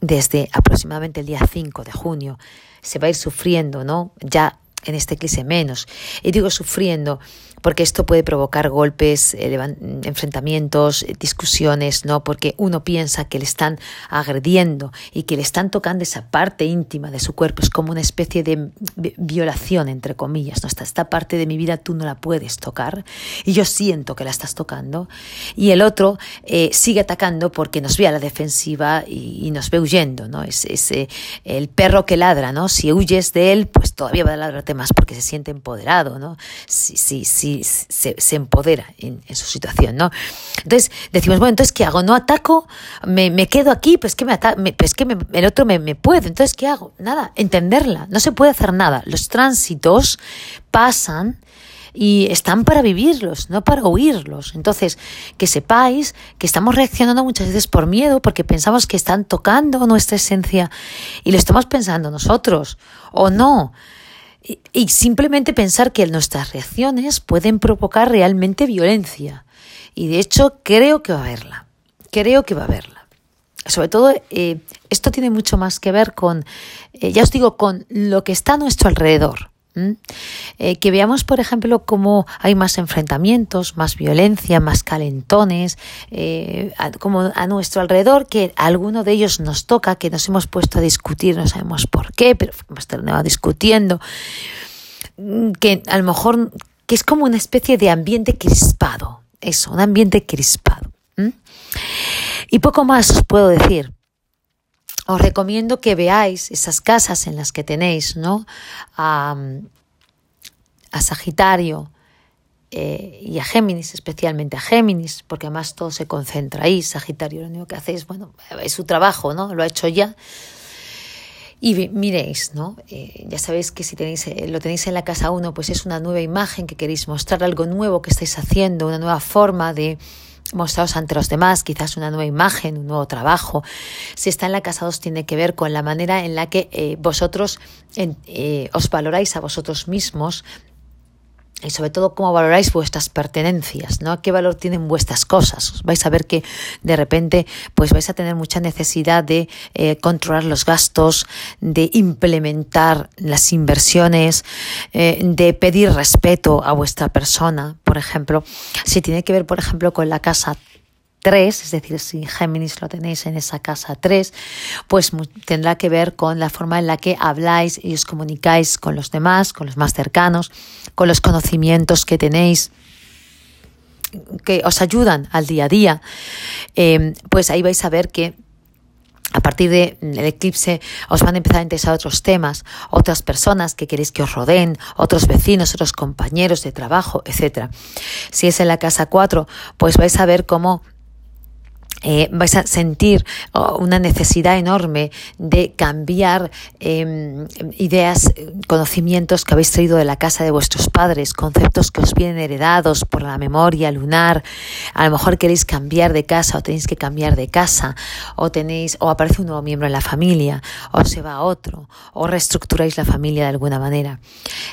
desde aproximadamente el día 5 de junio. Se va a ir sufriendo, ¿no? Ya en este eclipse menos. Y digo sufriendo porque esto puede provocar golpes, enfrentamientos, discusiones, ¿no? Porque uno piensa que le están agrediendo y que le están tocando esa parte íntima de su cuerpo. Es como una especie de violación, entre comillas, ¿no? Esta, esta parte de mi vida tú no la puedes tocar y yo siento que la estás tocando. Y el otro eh, sigue atacando porque nos ve a la defensiva y, nos ve huyendo, ¿no? Es, eh, el perro que ladra, ¿no? Si huyes de él, pues todavía va a ladrarte más porque se siente empoderado, ¿no? Sí, sí, sí se, empodera en, su situación, ¿no? Entonces decimos, bueno, entonces ¿qué hago? ¿No ataco? ¿Me, quedo aquí? Pues que, me, pues que el otro me, me puede. Entonces, ¿qué hago? Nada, entenderla. No se puede hacer nada. Los tránsitos pasan y están para vivirlos, no para huirlos. Entonces, que sepáis que estamos reaccionando muchas veces por miedo, porque pensamos que están tocando nuestra esencia y lo estamos pensando nosotros, o no y, simplemente pensar que nuestras reacciones pueden provocar realmente violencia. Y de hecho creo que va a haberla. Creo que va a haberla. Sobre todo, eh, esto tiene mucho más que ver con, eh, ya os digo, con lo que está a nuestro alrededor. Eh, que veamos, por ejemplo, cómo hay más enfrentamientos, más violencia, más calentones, eh, como a nuestro alrededor, que alguno de ellos nos toca, que nos hemos puesto a discutir, no sabemos por qué, pero hemos terminado discutiendo. mm, que a lo mejor que es como una especie de ambiente crispado, eso, un ambiente crispado. Y poco más os puedo decir. Os recomiendo que veáis esas casas en las que tenéis, ¿no? A, a Sagitario, eh, y a Géminis, especialmente a Géminis, porque además todo se concentra ahí. Sagitario, lo único que hacéis, bueno, es su trabajo, ¿no? Lo ha hecho ya. Y miréis, ¿no? Eh, ya sabéis que si tenéis, eh, lo tenéis en la casa 1, pues es una nueva imagen que queréis mostrar, algo nuevo que estáis haciendo, una nueva forma de mostraros ante los demás, quizás una nueva imagen, un nuevo trabajo. Si está en la casa 2, tiene que ver con la manera en la que vosotros os valoráis a vosotros mismos, y sobre todo cómo valoráis vuestras pertenencias, ¿no? ¿Qué valor tienen vuestras cosas? Vais a ver que de repente pues vais a tener mucha necesidad de eh, controlar los gastos, de implementar las inversiones, eh, de pedir respeto a vuestra persona, por ejemplo. Si tiene que ver, por ejemplo, con la casa 3, es decir, si Géminis lo tenéis en esa casa 3, pues tendrá que ver con la forma en la que habláis y os comunicáis con los demás, con los más cercanos, con los conocimientos que tenéis que os ayudan al día a día, em, pues ahí vais a ver que a partir del eclipse os van a empezar a interesar otros temas, otras personas que queréis que os rodeen, otros vecinos, otros compañeros de trabajo, etc. Si es en la casa 4, pues vais a ver cómo eh, vais a sentir oh, una necesidad enorme de cambiar em, ideas, conocimientos que habéis traído de la casa de vuestros padres, conceptos que os vienen heredados por la memoria lunar. A lo mejor queréis cambiar de casa o tenéis que cambiar de casa o tenéis o aparece un nuevo miembro en la familia o se va otro o reestructuráis la familia de alguna manera.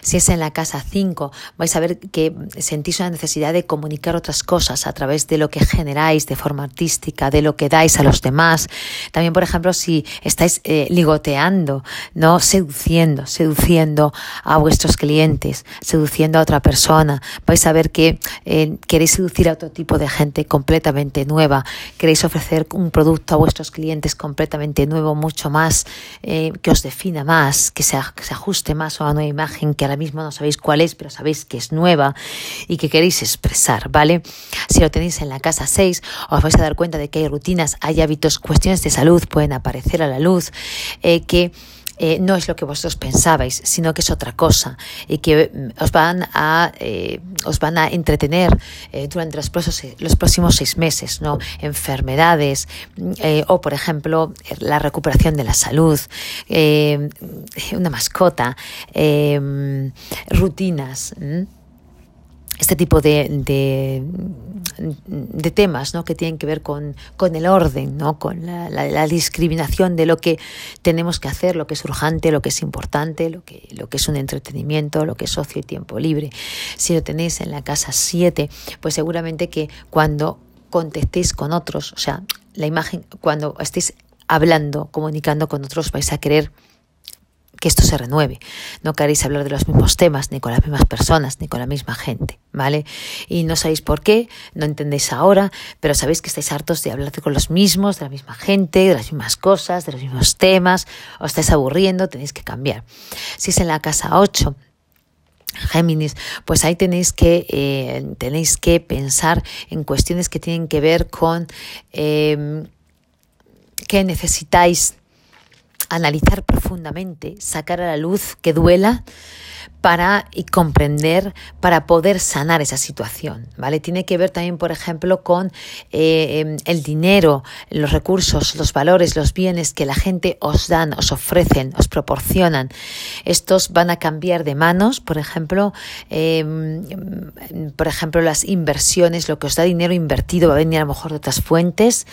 Si es en la casa 5, vais a ver que sentís una necesidad de comunicar otras cosas a través de lo que generáis de forma artística de lo que dais a los demás. También, por ejemplo, si estáis eh, ligoteando, ¿no? Seduciendo, seduciendo a vuestros clientes, seduciendo a otra persona. Vais a ver que eh, queréis seducir a otro tipo de gente completamente nueva. Queréis ofrecer un producto a vuestros clientes completamente nuevo, mucho más, eh, que os defina más, que se, ajuste más a una nueva imagen que ahora mismo no sabéis cuál es, pero sabéis que es nueva y que queréis expresar, ¿vale? Si lo tenéis en la casa 6, os vais a dar cuenta de que hay rutinas, hay hábitos, cuestiones de salud pueden aparecer a la luz, eh, que eh, no es lo que vosotros pensabais, sino que es otra cosa y que mm, os van a, eh, os van a entretener durante los próximos, seis meses, ¿no? Enfermedades mm, o, por ejemplo, la recuperación de la salud, una mascota, rutinas este tipo de, de, temas ¿no? que tienen que ver con, con el orden, ¿no? con la, discriminación de lo que tenemos que hacer, lo que es urgente, lo que es importante, lo que, lo que es un entretenimiento, lo que es ocio y tiempo libre. Si lo tenéis en la casa 7, pues seguramente que cuando contestéis con otros, o sea, la imagen, cuando estéis hablando, comunicando con otros, vais a querer que esto se renueve. No queréis hablar de los mismos temas, ni con las mismas personas, ni con la misma gente, ¿vale? Y no sabéis por qué, no entendéis ahora, pero sabéis que estáis hartos de hablar con los mismos, de la misma gente, de las mismas cosas, de los mismos temas, os estáis aburriendo, tenéis que cambiar. Si es en la casa 8, Géminis, pues ahí tenéis que, eh, tenéis que pensar en cuestiones que tienen que ver con eh, qué necesitáis analizar profundamente, sacar a la luz que duela para y comprender, para poder sanar esa situación, ¿vale? Tiene que ver también, por ejemplo, con eh, em, el dinero, los recursos, los valores, los bienes que la gente os dan, os ofrecen, os proporcionan. Estos van a cambiar de manos, por ejemplo, em, por ejemplo, las inversiones, lo que os da dinero invertido va a venir a lo mejor de otras fuentes.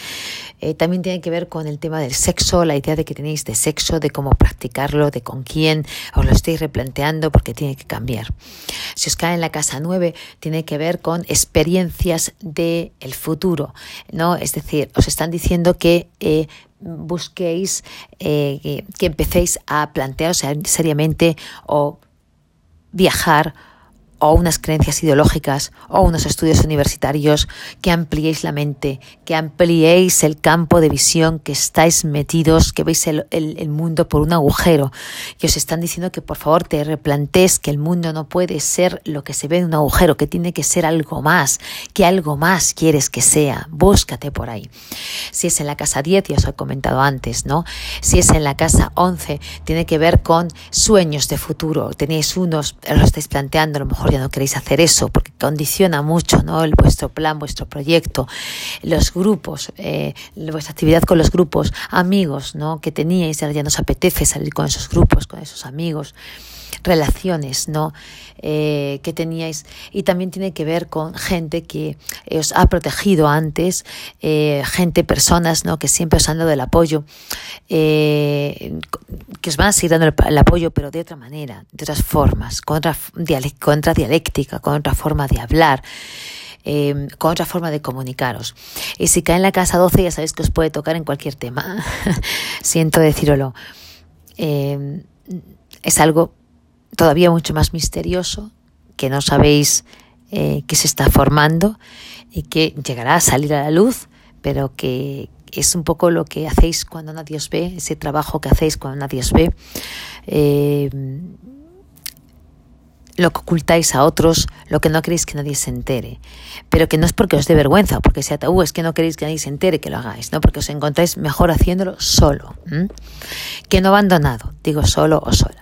Eh, también tiene que ver con el tema del sexo, la idea de que tenéis de sexo, de cómo practicarlo, de con quién, os lo estáis replanteando porque tiene que cambiar. Si os cae en la casa 9, tiene que ver con experiencias del el futuro, ¿no? Es decir, os están diciendo que eh, busquéis, eh, que empecéis a plantearos seriamente o viajar o unas creencias ideológicas o unos estudios universitarios, que ampliéis la mente, que ampliéis el campo de visión, que estáis metidos, que veis el, el, mundo por un agujero, que os están diciendo que por favor te replantees que el mundo no puede ser lo que se ve en un agujero, que tiene que ser algo más, que algo más quieres que sea, búscate por ahí. Si es en la casa 10, ya os he comentado antes, ¿no? Si es en la casa 11, tiene que ver con sueños de futuro, tenéis unos, lo estáis planteando, a lo mejor no queréis hacer eso porque condiciona mucho ¿no? el, vuestro plan, vuestro proyecto, los grupos, eh, vuestra actividad con los grupos, amigos ¿no? que teníais, ahora ya nos apetece salir con esos grupos, con esos amigos relaciones ¿no? Eh, que teníais y también tiene que ver con gente que os ha protegido antes, eh, gente, personas ¿no? que siempre os han dado el apoyo, eh, que os van a seguir dando el, apoyo pero de otra manera, de otras formas, con otra, con otra dialéctica, con otra forma de hablar. con otra forma de comunicaros. Y si cae en la casa 12 ya sabéis que os puede tocar en cualquier tema. Siento decirlo. es algo todavía mucho más misterioso, que no sabéis eh, que se está formando y que llegará a salir a la luz, pero que es un poco lo que hacéis cuando nadie os ve, ese trabajo que hacéis cuando nadie os ve, eh, lo que ocultáis a otros, lo que no queréis que nadie se entere, pero que no es porque os dé vergüenza porque sea tabú, es que no queréis que nadie se entere que lo hagáis, ¿no? porque os encontráis mejor haciéndolo solo, que no abandonado, digo solo o sola.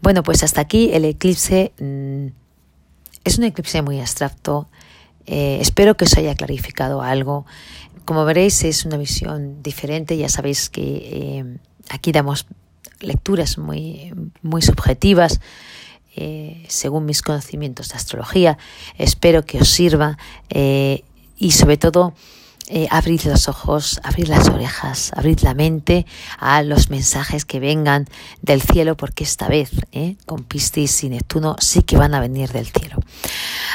Bueno, pues hasta aquí el eclipse mm, es un eclipse muy abstracto. Eh, espero que os haya clarificado algo. Como veréis, es una visión diferente. Ya sabéis que eh, aquí damos lecturas muy, muy subjetivas. Eh, según mis conocimientos de astrología, espero que os sirva y sobre todo eh, abrid los ojos, abrid las orejas, abrid la mente a los mensajes que vengan del cielo, porque esta vez eh, con Piscis y Neptuno sí que van a venir del cielo.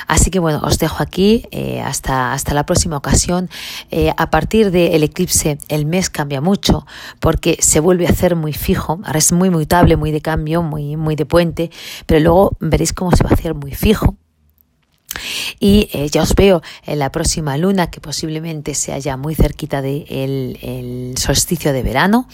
Así que bueno, os dejo aquí eh, hasta, hasta la próxima ocasión. Eh, a partir del eclipse el mes cambia mucho porque se vuelve a hacer muy fijo, ahora es muy mutable, muy de cambio, muy, muy de puente, pero luego veréis cómo se va a hacer muy fijo y eh, ya os veo en la próxima luna, que posiblemente sea ya muy cerquita del el solsticio de verano.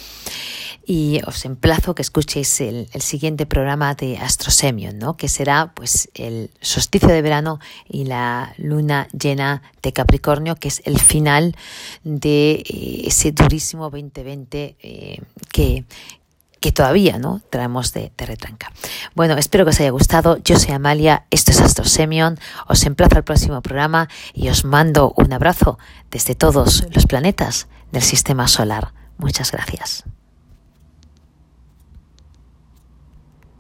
Y os emplazo que escuchéis el, siguiente programa de Astrosemion, ¿no? que será pues el solsticio de verano y la luna llena de Capricornio, que es el final de eh, ese durísimo 2020 eh, que, que todavía no traemos de, retranca. Bueno, espero que os haya gustado. Yo soy Amalia, esto es Astro Semion. Os emplazo al próximo programa y os mando un abrazo desde todos los planetas del sistema solar. Muchas gracias.